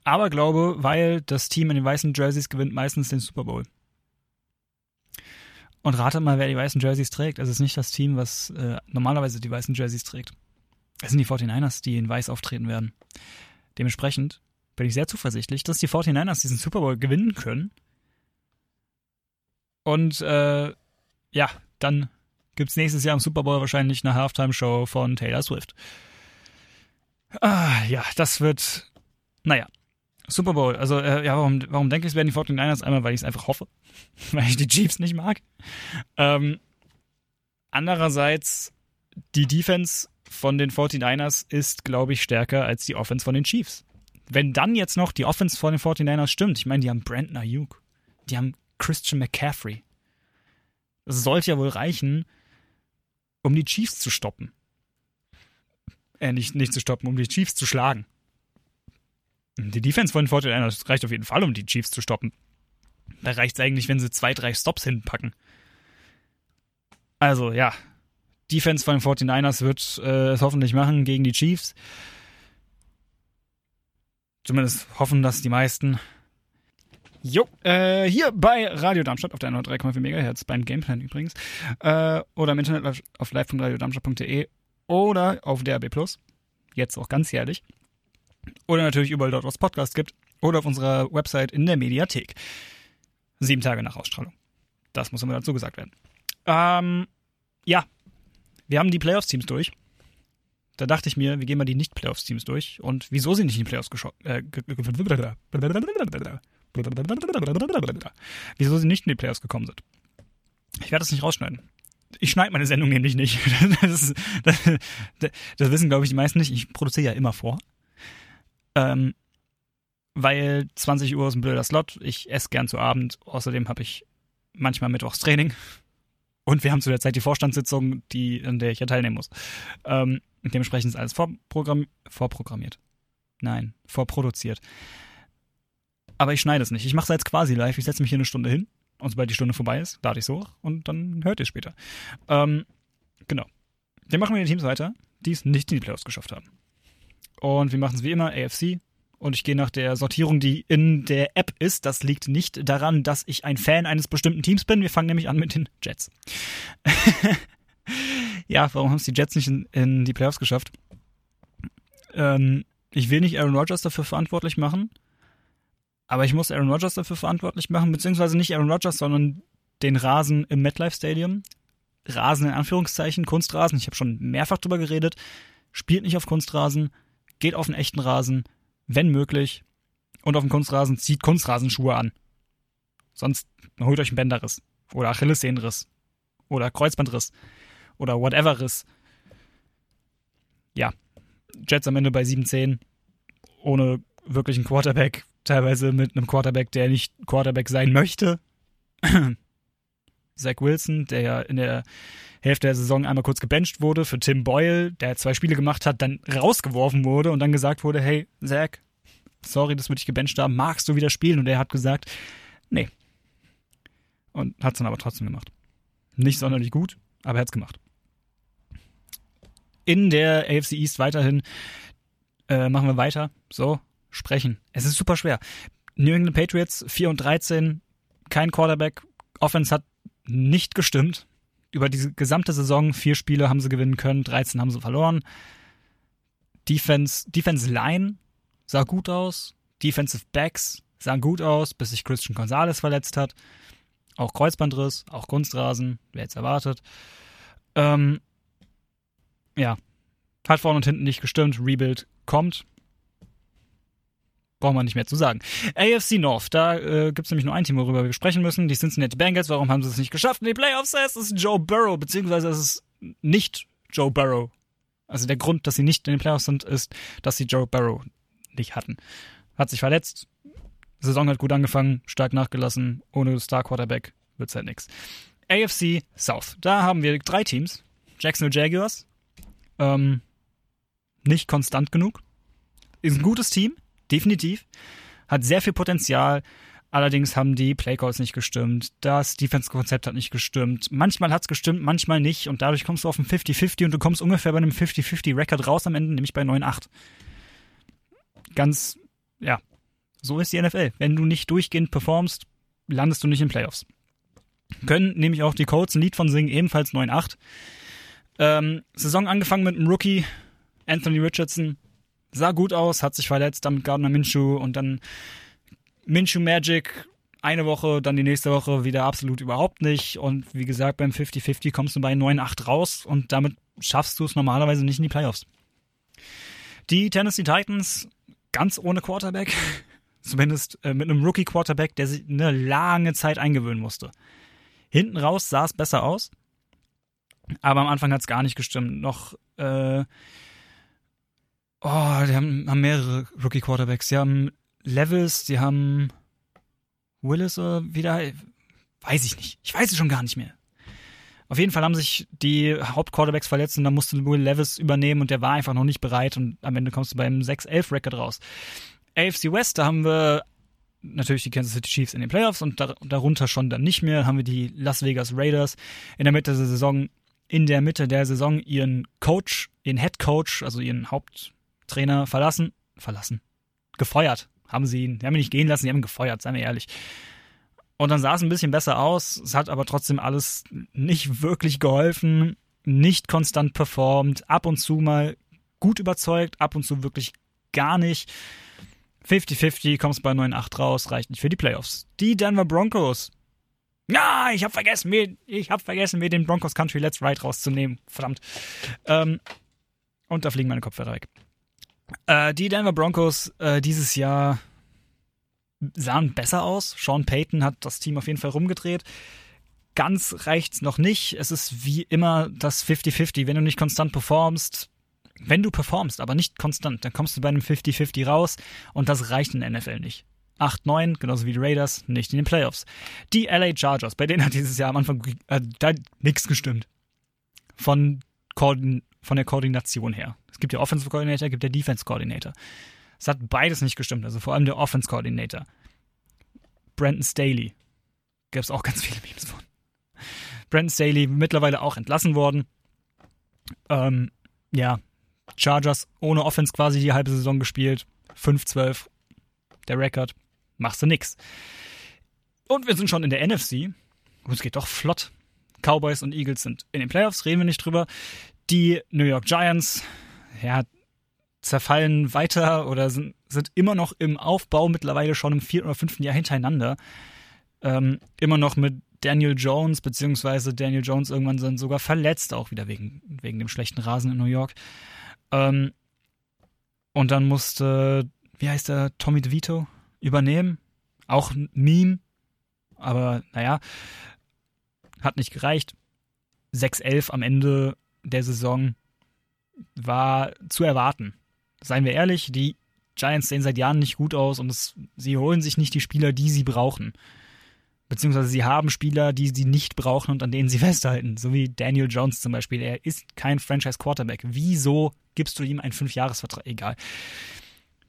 Aberglaube, weil das Team in den weißen Jerseys gewinnt meistens den Super Bowl. Und rate mal, wer die weißen Jerseys trägt. Es ist nicht das Team, was äh, normalerweise die weißen Jerseys trägt. Es sind die 49ers, die in weiß auftreten werden. Dementsprechend bin ich sehr zuversichtlich, dass die 49ers diesen Super Bowl gewinnen können. Und äh, ja, dann gibt es nächstes Jahr im Super Bowl wahrscheinlich eine Halftime-Show von Taylor Swift. Ah, ja, das wird, naja, Super Bowl. Also, äh, ja, warum, warum denke ich, es werden die 49ers? Einmal, weil ich es einfach hoffe, weil ich die Chiefs nicht mag. Ähm, andererseits, die Defense von den 49ers ist, glaube ich, stärker als die Offense von den Chiefs. wenn dann jetzt noch die Offense von den 49ers stimmt, ich meine, die haben Brandon Ayuk, die haben Christian McCaffrey. Das sollte ja wohl reichen, um die Chiefs zu stoppen. Äh, nicht, nicht zu stoppen, um die Chiefs zu schlagen. Die Defense von den 49ers reicht auf jeden Fall, um die Chiefs zu stoppen. Da reicht es eigentlich, wenn sie zwei, drei Stops hinpacken. Also, ja. Defense von den 49ers wird äh, es hoffentlich machen gegen die Chiefs. Zumindest hoffen das die meisten. Jo, äh, hier bei Radio Darmstadt auf der 103,4 MHz beim Gameplan übrigens. Äh, oder im Internet auf live.radiodarmstadt.de oder auf DRB Plus. Jetzt auch ganz jährlich. Oder natürlich überall dort, wo es Podcasts gibt. Oder auf unserer Website in der Mediathek. Sieben Tage nach Ausstrahlung. Das muss immer dazu gesagt werden. Ähm, ja, wir haben die Playoffs-Teams durch. Da dachte ich mir, wir gehen mal die Nicht-Playoffs-Teams durch und wieso sie nicht in die Playoffs geschaut. Äh, wieso sie nicht in die Playoffs gekommen sind. Ich werde das nicht rausschneiden. Ich schneide meine Sendung nämlich nicht. Das, ist, das, das wissen, glaube ich, die meisten nicht. Ich produziere ja immer vor. Ähm, weil 20 Uhr ist ein blöder Slot. Ich esse gern zu Abend. Außerdem habe ich manchmal Mittwochs Training. Und wir haben zu der Zeit die Vorstandssitzung, die, an der ich ja teilnehmen muss. Ähm, dementsprechend ist alles vorprogramm vorprogrammiert. Nein, vorproduziert. Aber ich schneide es nicht. Ich mache es jetzt quasi live. Ich setze mich hier eine Stunde hin und sobald die Stunde vorbei ist, lade ich es hoch und dann hört ihr es später. Ähm, genau. Dann machen wir die Teams weiter, die es nicht in die Playoffs geschafft haben. Und wir machen es wie immer AFC. Und ich gehe nach der Sortierung, die in der App ist. Das liegt nicht daran, dass ich ein Fan eines bestimmten Teams bin. Wir fangen nämlich an mit den Jets. ja, warum haben es die Jets nicht in, in die Playoffs geschafft? Ähm, ich will nicht Aaron Rodgers dafür verantwortlich machen. Aber ich muss Aaron Rodgers dafür verantwortlich machen, beziehungsweise nicht Aaron Rodgers, sondern den Rasen im MetLife Stadium. Rasen in Anführungszeichen, Kunstrasen. Ich habe schon mehrfach drüber geredet. Spielt nicht auf Kunstrasen, geht auf einen echten Rasen, wenn möglich. Und auf dem Kunstrasen zieht Kunstrasenschuhe an. Sonst holt euch einen Bänderriss. Oder Achillessehnenriss. Oder Kreuzbandriss. Oder whatever-Riss. Ja. Jets am Ende bei 7-10. Ohne wirklichen Quarterback. Teilweise mit einem Quarterback, der nicht Quarterback sein möchte. Zach Wilson, der ja in der Hälfte der Saison einmal kurz gebencht wurde für Tim Boyle, der zwei Spiele gemacht hat, dann rausgeworfen wurde und dann gesagt wurde, hey, Zach, sorry, dass wir dich gebencht haben, magst du wieder spielen? Und er hat gesagt, nee. Und hat es dann aber trotzdem gemacht. Nicht sonderlich gut, aber er hat es gemacht. In der AFC East weiterhin äh, machen wir weiter. So, sprechen. Es ist super schwer. New England Patriots 4 und 13, kein Quarterback. Offense hat nicht gestimmt. Über die gesamte Saison, vier Spiele haben sie gewinnen können, 13 haben sie verloren. Defense, Defense Line sah gut aus. Defensive Backs sahen gut aus, bis sich Christian Gonzalez verletzt hat. Auch Kreuzbandriss, auch Kunstrasen, wer jetzt erwartet. Ähm, ja, hat vorne und hinten nicht gestimmt. Rebuild kommt braucht man nicht mehr zu sagen. AFC North, da äh, gibt es nämlich nur ein Team, worüber wir sprechen müssen. Die Cincinnati Bengals, warum haben sie es nicht geschafft in die Playoffs? Es ist Joe Burrow, beziehungsweise es ist nicht Joe Burrow. Also der Grund, dass sie nicht in den Playoffs sind, ist, dass sie Joe Burrow nicht hatten. Hat sich verletzt, Saison hat gut angefangen, stark nachgelassen, ohne Star Quarterback wird's halt nix. AFC South, da haben wir drei Teams. Jacksonville Jaguars, ähm, nicht konstant genug. Ist ein gutes Team, definitiv. Hat sehr viel Potenzial. Allerdings haben die Playcalls nicht gestimmt. Das Defense-Konzept hat nicht gestimmt. Manchmal hat es gestimmt, manchmal nicht. Und dadurch kommst du auf ein 50-50 und du kommst ungefähr bei einem 50-50-Record raus am Ende, nämlich bei 9-8. Ganz, ja, so ist die NFL. Wenn du nicht durchgehend performst, landest du nicht in Playoffs. Können nämlich auch die Colts ein Lied von singen, ebenfalls 9-8. Ähm, Saison angefangen mit einem Rookie, Anthony Richardson, sah gut aus, hat sich verletzt, damit Gardner Minshew und dann Minshew Magic eine Woche, dann die nächste Woche wieder absolut überhaupt nicht. Und wie gesagt, beim 50-50 kommst du bei 9-8 raus und damit schaffst du es normalerweise nicht in die Playoffs. Die Tennessee Titans ganz ohne Quarterback, zumindest äh, mit einem Rookie-Quarterback, der sich eine lange Zeit eingewöhnen musste. Hinten raus sah es besser aus, aber am Anfang hat es gar nicht gestimmt. Noch äh, Oh, die haben, haben mehrere Rookie-Quarterbacks. Die haben Levels, die haben Willis oder wieder. Weiß ich nicht. Ich weiß es schon gar nicht mehr. Auf jeden Fall haben sich die Hauptquarterbacks verletzt und dann musste Will Levis übernehmen und der war einfach noch nicht bereit und am Ende kommst du beim 6-11-Record raus. AFC West, da haben wir natürlich die Kansas City Chiefs in den Playoffs und darunter schon dann nicht mehr haben wir die Las Vegas Raiders in der Mitte der Saison in der Mitte der Saison ihren Coach, ihren Head Coach, also ihren Haupttrainer verlassen, verlassen, gefeuert. Haben sie ihn, die haben ihn nicht gehen lassen, sie haben ihn gefeuert, seien wir ehrlich. Und dann sah es ein bisschen besser aus, es hat aber trotzdem alles nicht wirklich geholfen, nicht konstant performt, ab und zu mal gut überzeugt, ab und zu wirklich gar nicht. 50-50, kommst bei 9-8 raus, reicht nicht für die Playoffs. Die Denver Broncos. Ja, ich habe vergessen, mir, vergessen, mir den Broncos Country Let's Ride rauszunehmen. Verdammt. Ähm, und da fliegen meine Kopfhörer weg. Äh, die Denver Broncos äh, dieses Jahr sahen besser aus. Sean Payton hat das Team auf jeden Fall rumgedreht. Ganz reicht's noch nicht. Es ist wie immer das 50-50. Wenn du nicht konstant performst, wenn du performst, aber nicht konstant, dann kommst du bei einem 50-50 raus und das reicht in der NFL nicht. 8-9, genauso wie die Raiders, nicht in den Playoffs. Die LA Chargers, bei denen hat dieses Jahr am Anfang äh, nichts gestimmt. Von, Koordin von der Koordination her. Es gibt ja Offensive Coordinator, es gibt ja Defense Coordinator. Es hat beides nicht gestimmt, also vor allem der Offense Coordinator. Brandon Staley. Gab es auch ganz viele Memes von. Brandon Staley mittlerweile auch entlassen worden. Ähm, ja, Chargers ohne Offense quasi die halbe Saison gespielt. 5-12. Der Rekord. Machst du nix. Und wir sind schon in der NFC. Und es geht doch flott. Cowboys und Eagles sind in den Playoffs, reden wir nicht drüber. Die New York Giants, ja, zerfallen weiter oder sind, sind immer noch im Aufbau, mittlerweile schon im vierten oder fünften Jahr hintereinander. Ähm, immer noch mit Daniel Jones, beziehungsweise Daniel Jones irgendwann sind sogar verletzt, auch wieder wegen, wegen dem schlechten Rasen in New York. Ähm, und dann musste, wie heißt der, Tommy DeVito übernehmen. Auch ein Meme, aber naja, hat nicht gereicht. 6-11 am Ende der Saison war zu erwarten seien wir ehrlich, die Giants sehen seit Jahren nicht gut aus und es, sie holen sich nicht die Spieler, die sie brauchen. Beziehungsweise sie haben Spieler, die sie nicht brauchen und an denen sie festhalten. So wie Daniel Jones zum Beispiel. Er ist kein Franchise-Quarterback. Wieso gibst du ihm einen Fünfjahresvertrag? Egal.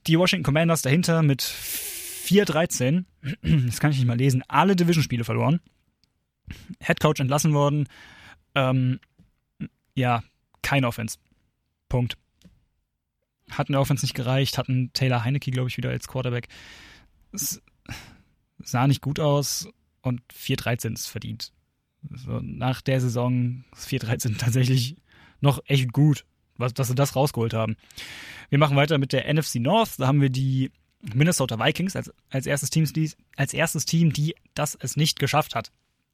Die Washington Commanders dahinter mit 4-13. Das kann ich nicht mal lesen. Alle Division-Spiele verloren. Head Coach entlassen worden. Ähm, ja, kein Offense. Punkt hat in der Offense nicht gereicht, hatten Taylor Heinecke, glaube ich, wieder als Quarterback. Es sah nicht gut aus und 4-13 ist verdient. Also nach der Saison ist 4-13 tatsächlich noch echt gut, was, dass sie das rausgeholt haben. Wir machen weiter mit der NFC North. Da haben wir die Minnesota Vikings als, als, erstes, Team, als erstes Team, die das es nicht geschafft hat.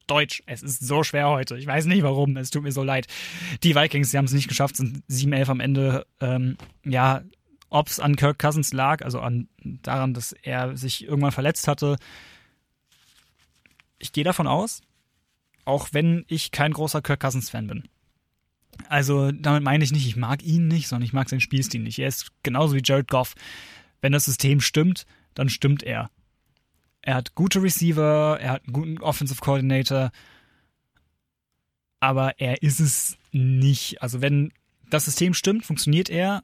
Deutsch, es ist so schwer heute. Ich weiß nicht warum, es tut mir so leid. Die Vikings, die haben es nicht geschafft, sind 7-11 am Ende. Ähm, ja, ob es an Kirk Cousins lag, also an daran, dass er sich irgendwann verletzt hatte. Ich gehe davon aus, auch wenn ich kein großer Kirk Cousins-Fan bin. Also damit meine ich nicht, ich mag ihn nicht, sondern ich mag seinen Spielstil nicht. Er ist genauso wie Jared Goff. Wenn das System stimmt, dann stimmt er. Er hat gute Receiver, er hat einen guten Offensive Coordinator, aber er ist es nicht. Also wenn das System stimmt, funktioniert er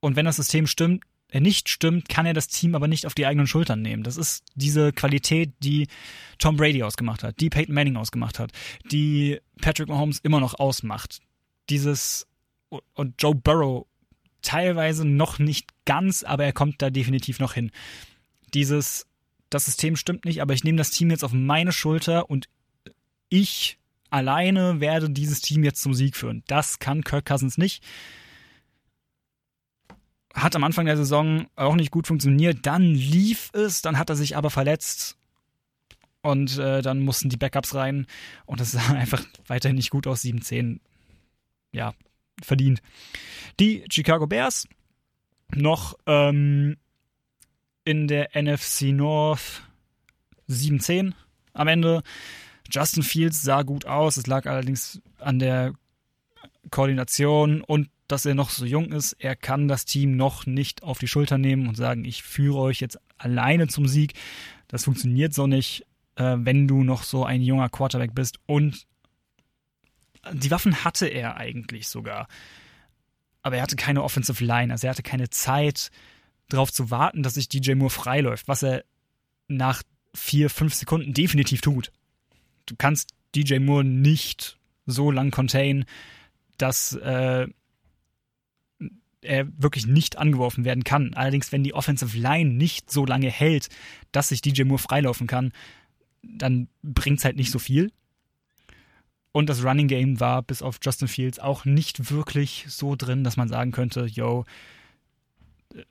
und wenn das System stimmt, er nicht stimmt, kann er das Team aber nicht auf die eigenen Schultern nehmen. Das ist diese Qualität, die Tom Brady ausgemacht hat, die Peyton Manning ausgemacht hat, die Patrick Mahomes immer noch ausmacht. Dieses und Joe Burrow teilweise noch nicht ganz, aber er kommt da definitiv noch hin. Dieses das System stimmt nicht, aber ich nehme das Team jetzt auf meine Schulter und ich alleine werde dieses Team jetzt zum Sieg führen. Das kann Kirk Cousins nicht. Hat am Anfang der Saison auch nicht gut funktioniert. Dann lief es, dann hat er sich aber verletzt und äh, dann mussten die Backups rein und das sah einfach weiterhin nicht gut aus. 7-10, ja, verdient. Die Chicago Bears noch ähm, in der NFC North 7-10 am Ende. Justin Fields sah gut aus. Es lag allerdings an der Koordination und dass er noch so jung ist. Er kann das Team noch nicht auf die Schulter nehmen und sagen, ich führe euch jetzt alleine zum Sieg. Das funktioniert so nicht, äh, wenn du noch so ein junger Quarterback bist. Und die Waffen hatte er eigentlich sogar. Aber er hatte keine Offensive Line, also er hatte keine Zeit darauf zu warten, dass sich DJ Moore freiläuft, was er nach vier, fünf Sekunden definitiv tut. Du kannst DJ Moore nicht so lang contain, dass äh, er wirklich nicht angeworfen werden kann. Allerdings, wenn die Offensive Line nicht so lange hält, dass sich DJ Moore freilaufen kann, dann bringt es halt nicht so viel. Und das Running Game war bis auf Justin Fields auch nicht wirklich so drin, dass man sagen könnte, yo,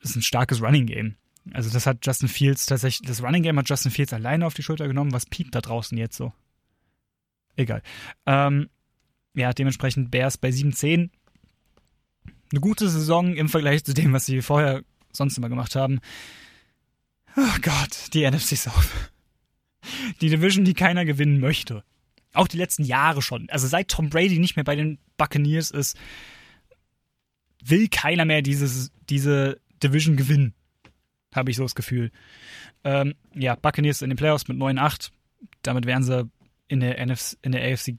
ist ein starkes Running Game. Also das hat Justin Fields tatsächlich, das Running Game hat Justin Fields alleine auf die Schulter genommen. Was piept da draußen jetzt so? Egal. Ähm, ja, dementsprechend Bears bei 7-10. Eine gute Saison im Vergleich zu dem, was sie vorher sonst immer gemacht haben. Oh Gott, die NFC South. Die Division, die keiner gewinnen möchte. Auch die letzten Jahre schon. Also seit Tom Brady nicht mehr bei den Buccaneers ist, will keiner mehr dieses, diese Division gewinnen. Habe ich so das Gefühl. Ähm, ja, Buccaneers in den Playoffs mit 9-8. Damit wären sie in der, NFC, in der AFC.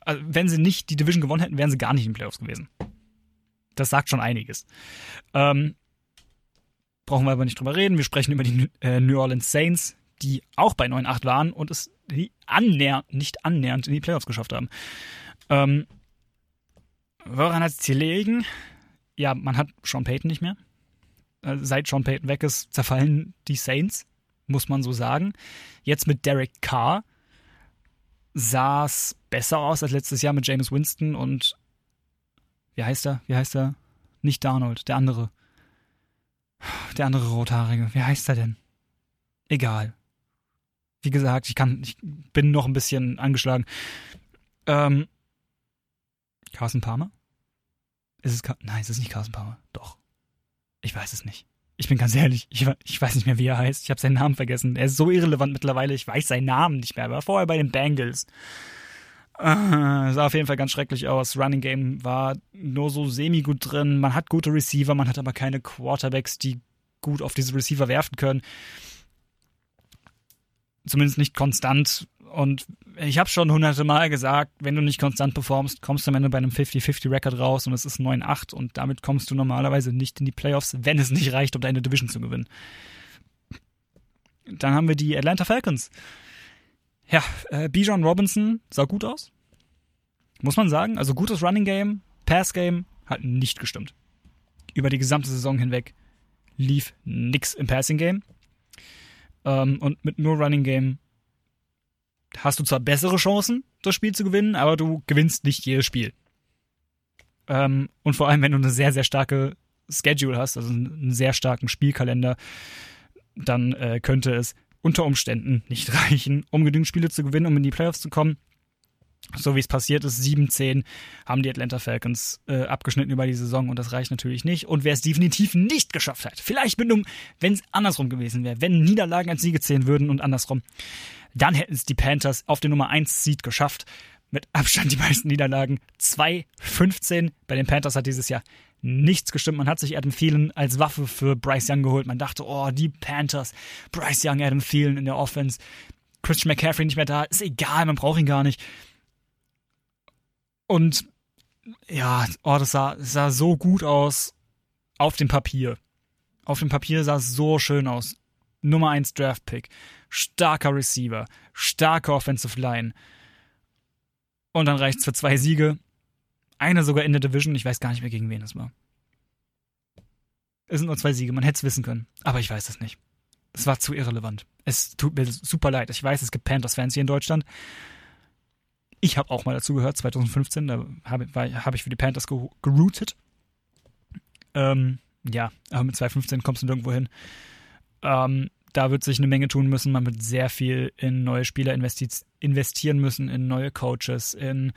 Also wenn sie nicht die Division gewonnen hätten, wären sie gar nicht in den Playoffs gewesen. Das sagt schon einiges. Ähm, brauchen wir aber nicht drüber reden. Wir sprechen über die äh, New Orleans Saints, die auch bei 9-8 waren und es annähernd, nicht annähernd in die Playoffs geschafft haben. Ähm, woran hat es hier liegen? Ja, man hat Sean Payton nicht mehr. Äh, seit Sean Payton weg ist, zerfallen die Saints, muss man so sagen. Jetzt mit Derek Carr sah es besser aus als letztes Jahr mit James Winston und wie heißt er? Wie heißt er? Nicht Darnold, der andere. Der andere Rothaarige. Wie heißt er denn? Egal. Wie gesagt, ich kann, ich bin noch ein bisschen angeschlagen. Ähm, Carson Palmer? Ist es, nein, es ist nicht Carson Palmer. Doch. Ich weiß es nicht. Ich bin ganz ehrlich, ich, ich weiß nicht mehr, wie er heißt. Ich habe seinen Namen vergessen. Er ist so irrelevant mittlerweile, ich weiß seinen Namen nicht mehr. Er war vorher bei den Bengals. Äh, sah auf jeden Fall ganz schrecklich aus. Running Game war nur so semi-gut drin. Man hat gute Receiver, man hat aber keine Quarterbacks, die gut auf diese Receiver werfen können. Zumindest nicht konstant. Und ich habe schon hunderte Mal gesagt, wenn du nicht konstant performst, kommst du am Ende bei einem 50-50-Record raus und es ist 9-8 und damit kommst du normalerweise nicht in die Playoffs, wenn es nicht reicht, um deine Division zu gewinnen. Dann haben wir die Atlanta Falcons. Ja, äh, Bijan Robinson sah gut aus. Muss man sagen. Also gutes Running Game, Pass Game hat nicht gestimmt. Über die gesamte Saison hinweg lief nix im Passing Game. Ähm, und mit nur Running Game hast du zwar bessere Chancen, das Spiel zu gewinnen, aber du gewinnst nicht jedes Spiel. Ähm, und vor allem, wenn du eine sehr, sehr starke Schedule hast, also einen sehr starken Spielkalender, dann äh, könnte es unter Umständen nicht reichen, um genügend Spiele zu gewinnen, um in die Playoffs zu kommen. So wie es passiert ist, 7-10 haben die Atlanta Falcons äh, abgeschnitten über die Saison und das reicht natürlich nicht. Und wer es definitiv nicht geschafft hat, vielleicht mit einem, wenn es andersrum gewesen wäre, wenn Niederlagen als Siege zählen würden und andersrum, dann hätten es die Panthers auf den Nummer 1 Seed geschafft. Mit Abstand die meisten Niederlagen. 2-15. Bei den Panthers hat dieses Jahr nichts gestimmt. Man hat sich Adam Thielen als Waffe für Bryce Young geholt. Man dachte, oh, die Panthers, Bryce Young, Adam Thielen in der Offense. Christian McCaffrey nicht mehr da. Ist egal, man braucht ihn gar nicht. Und ja, oh, das sah, sah so gut aus auf dem Papier. Auf dem Papier sah es so schön aus. Nummer 1 Draft Pick starker Receiver, starke Offensive Line. Und dann reicht es für zwei Siege. Eine sogar in der Division. Ich weiß gar nicht mehr, gegen wen es war. Es sind nur zwei Siege, man hätte es wissen können. Aber ich weiß es nicht. Es war zu irrelevant. Es tut mir super leid. Ich weiß, es gibt Panthers-Fans hier in Deutschland. Ich habe auch mal dazu gehört, 2015, da habe hab ich für die Panthers geroutet. Ähm, ja, aber mit 2015 kommst du nirgendwo hin. Ähm, da wird sich eine Menge tun müssen. Man wird sehr viel in neue Spieler investieren müssen, in neue Coaches, in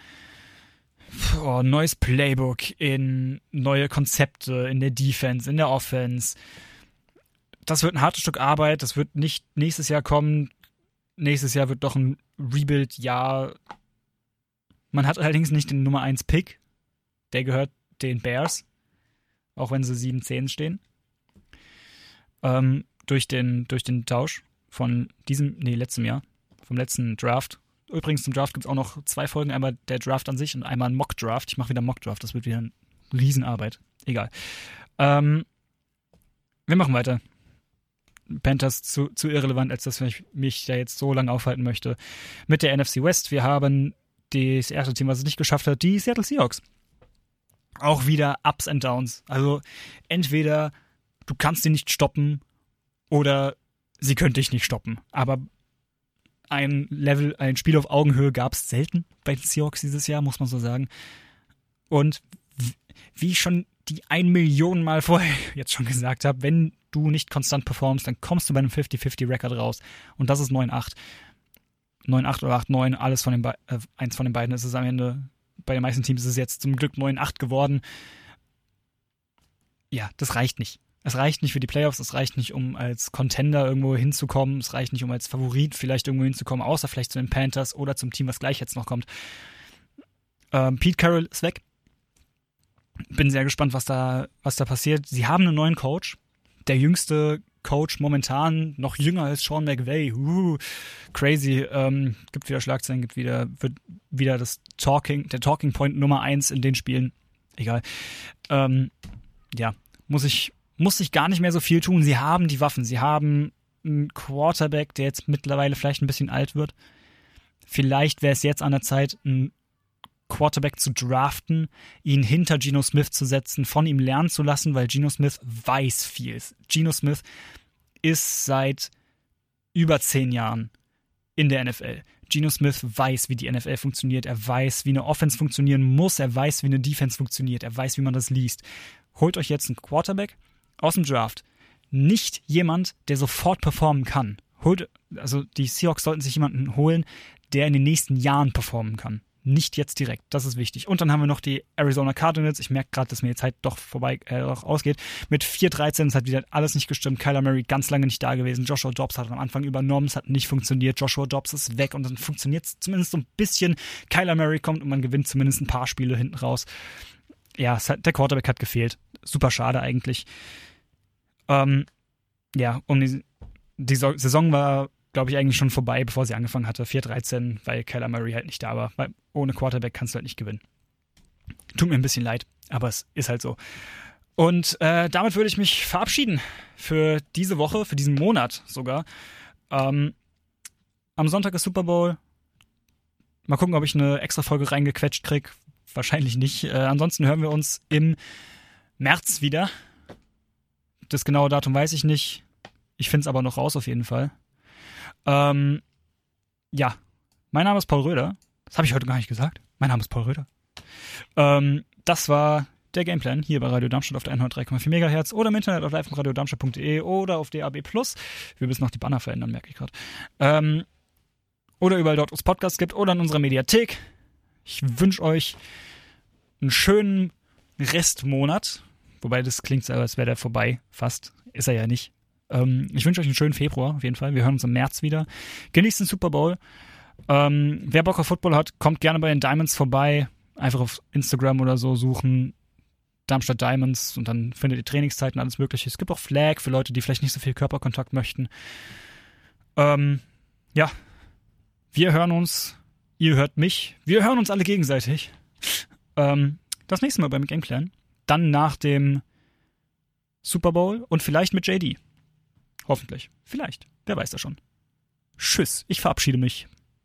oh, neues Playbook, in neue Konzepte, in der Defense, in der Offense. Das wird ein hartes Stück Arbeit. Das wird nicht nächstes Jahr kommen. Nächstes Jahr wird doch ein Rebuild-Jahr. Man hat allerdings nicht den Nummer 1 Pick. Der gehört den Bears, auch wenn sie 7-10 stehen. Ähm, durch, den, durch den Tausch von diesem, nee, letztem Jahr, vom letzten Draft. Übrigens, zum Draft gibt es auch noch zwei Folgen, einmal der Draft an sich und einmal ein Mock-Draft. Ich mache wieder Mock-Draft, das wird wieder eine Riesenarbeit. Egal. Ähm, wir machen weiter. Panthers zu, zu irrelevant, als dass ich mich da jetzt so lange aufhalten möchte. Mit der NFC West. Wir haben das erste Team, was es nicht geschafft hat, die Seattle Seahawks. Auch wieder Ups and Downs. Also entweder du kannst sie nicht stoppen oder sie können dich nicht stoppen. Aber ein Level, ein Spiel auf Augenhöhe gab es selten bei den Seahawks dieses Jahr, muss man so sagen. Und wie ich schon die ein Million Mal vorher jetzt schon gesagt habe, wenn du nicht konstant performst, dann kommst du bei einem 50-50-Record raus. Und das ist 9-8. 9-8 oder 8-9, alles von den äh, eins von den beiden ist es am Ende. Bei den meisten Teams ist es jetzt zum Glück 9-8 geworden. Ja, das reicht nicht. Es reicht nicht für die Playoffs, es reicht nicht, um als Contender irgendwo hinzukommen, es reicht nicht, um als Favorit vielleicht irgendwo hinzukommen, außer vielleicht zu den Panthers oder zum Team, was gleich jetzt noch kommt. Ähm, Pete Carroll ist weg. Bin sehr gespannt, was da, was da passiert. Sie haben einen neuen Coach. Der jüngste Coach momentan, noch jünger als Sean McVay. Uh, crazy. Ähm, gibt wieder Schlagzeilen, gibt wieder, wird wieder das Talking, der Talking Point Nummer eins in den Spielen. Egal. Ähm, ja, muss ich, muss ich gar nicht mehr so viel tun. Sie haben die Waffen. Sie haben einen Quarterback, der jetzt mittlerweile vielleicht ein bisschen alt wird. Vielleicht wäre es jetzt an der Zeit, einen Quarterback zu draften, ihn hinter Geno Smith zu setzen, von ihm lernen zu lassen, weil Geno Smith weiß viel. Geno Smith ist seit über zehn Jahren in der NFL. Geno Smith weiß, wie die NFL funktioniert. Er weiß, wie eine Offense funktionieren muss. Er weiß, wie eine Defense funktioniert. Er weiß, wie man das liest. Holt euch jetzt einen Quarterback aus dem Draft. Nicht jemand, der sofort performen kann. Holt, also die Seahawks sollten sich jemanden holen, der in den nächsten Jahren performen kann. Nicht jetzt direkt, das ist wichtig. Und dann haben wir noch die Arizona Cardinals. Ich merke gerade, dass mir jetzt halt doch vorbei äh, doch ausgeht. Mit 4-13 ist halt wieder alles nicht gestimmt. Kyler Murray ganz lange nicht da gewesen. Joshua Dobbs hat am Anfang übernommen, es hat nicht funktioniert. Joshua Dobbs ist weg und dann funktioniert es zumindest so ein bisschen. Kyler Murray kommt und man gewinnt zumindest ein paar Spiele hinten raus. Ja, hat, der Quarterback hat gefehlt. Super schade eigentlich. Ähm, ja, um die, die Saison war glaube ich, eigentlich schon vorbei, bevor sie angefangen hatte. 4-13, weil Kyler Murray halt nicht da war. Weil ohne Quarterback kannst du halt nicht gewinnen. Tut mir ein bisschen leid, aber es ist halt so. Und äh, damit würde ich mich verabschieden für diese Woche, für diesen Monat sogar. Ähm, am Sonntag ist Super Bowl. Mal gucken, ob ich eine extra Folge reingequetscht kriege. Wahrscheinlich nicht. Äh, ansonsten hören wir uns im März wieder. Das genaue Datum weiß ich nicht. Ich finde es aber noch raus auf jeden Fall. Ähm, ja, mein Name ist Paul Röder. Das habe ich heute gar nicht gesagt. Mein Name ist Paul Röder. Ähm, das war der Gameplan hier bei Radio Darmstadt auf der 103,4 MHz oder im Internet auf live.radiodarmstadt.de oder auf DAB+. Wir müssen noch die Banner verändern, merke ich gerade. Ähm, oder überall dort, wo es Podcasts gibt oder in unserer Mediathek. Ich wünsche euch einen schönen Restmonat. Wobei das klingt so, als wäre der vorbei, fast. Ist er ja nicht. Ähm, ich wünsche euch einen schönen Februar, auf jeden Fall. Wir hören uns im März wieder. Genießt den Super Bowl. Ähm, wer Bock auf Football hat, kommt gerne bei den Diamonds vorbei. Einfach auf Instagram oder so suchen. Darmstadt Diamonds und dann findet ihr Trainingszeiten, alles Mögliche. Es gibt auch Flag für Leute, die vielleicht nicht so viel Körperkontakt möchten. Ähm, ja, wir hören uns, ihr hört mich, wir hören uns alle gegenseitig. Ähm, das nächste Mal beim Gameplan. Dann nach dem Super Bowl und vielleicht mit JD. Hoffentlich. Vielleicht. Wer weiß das schon. Tschüss. Ich verabschiede mich.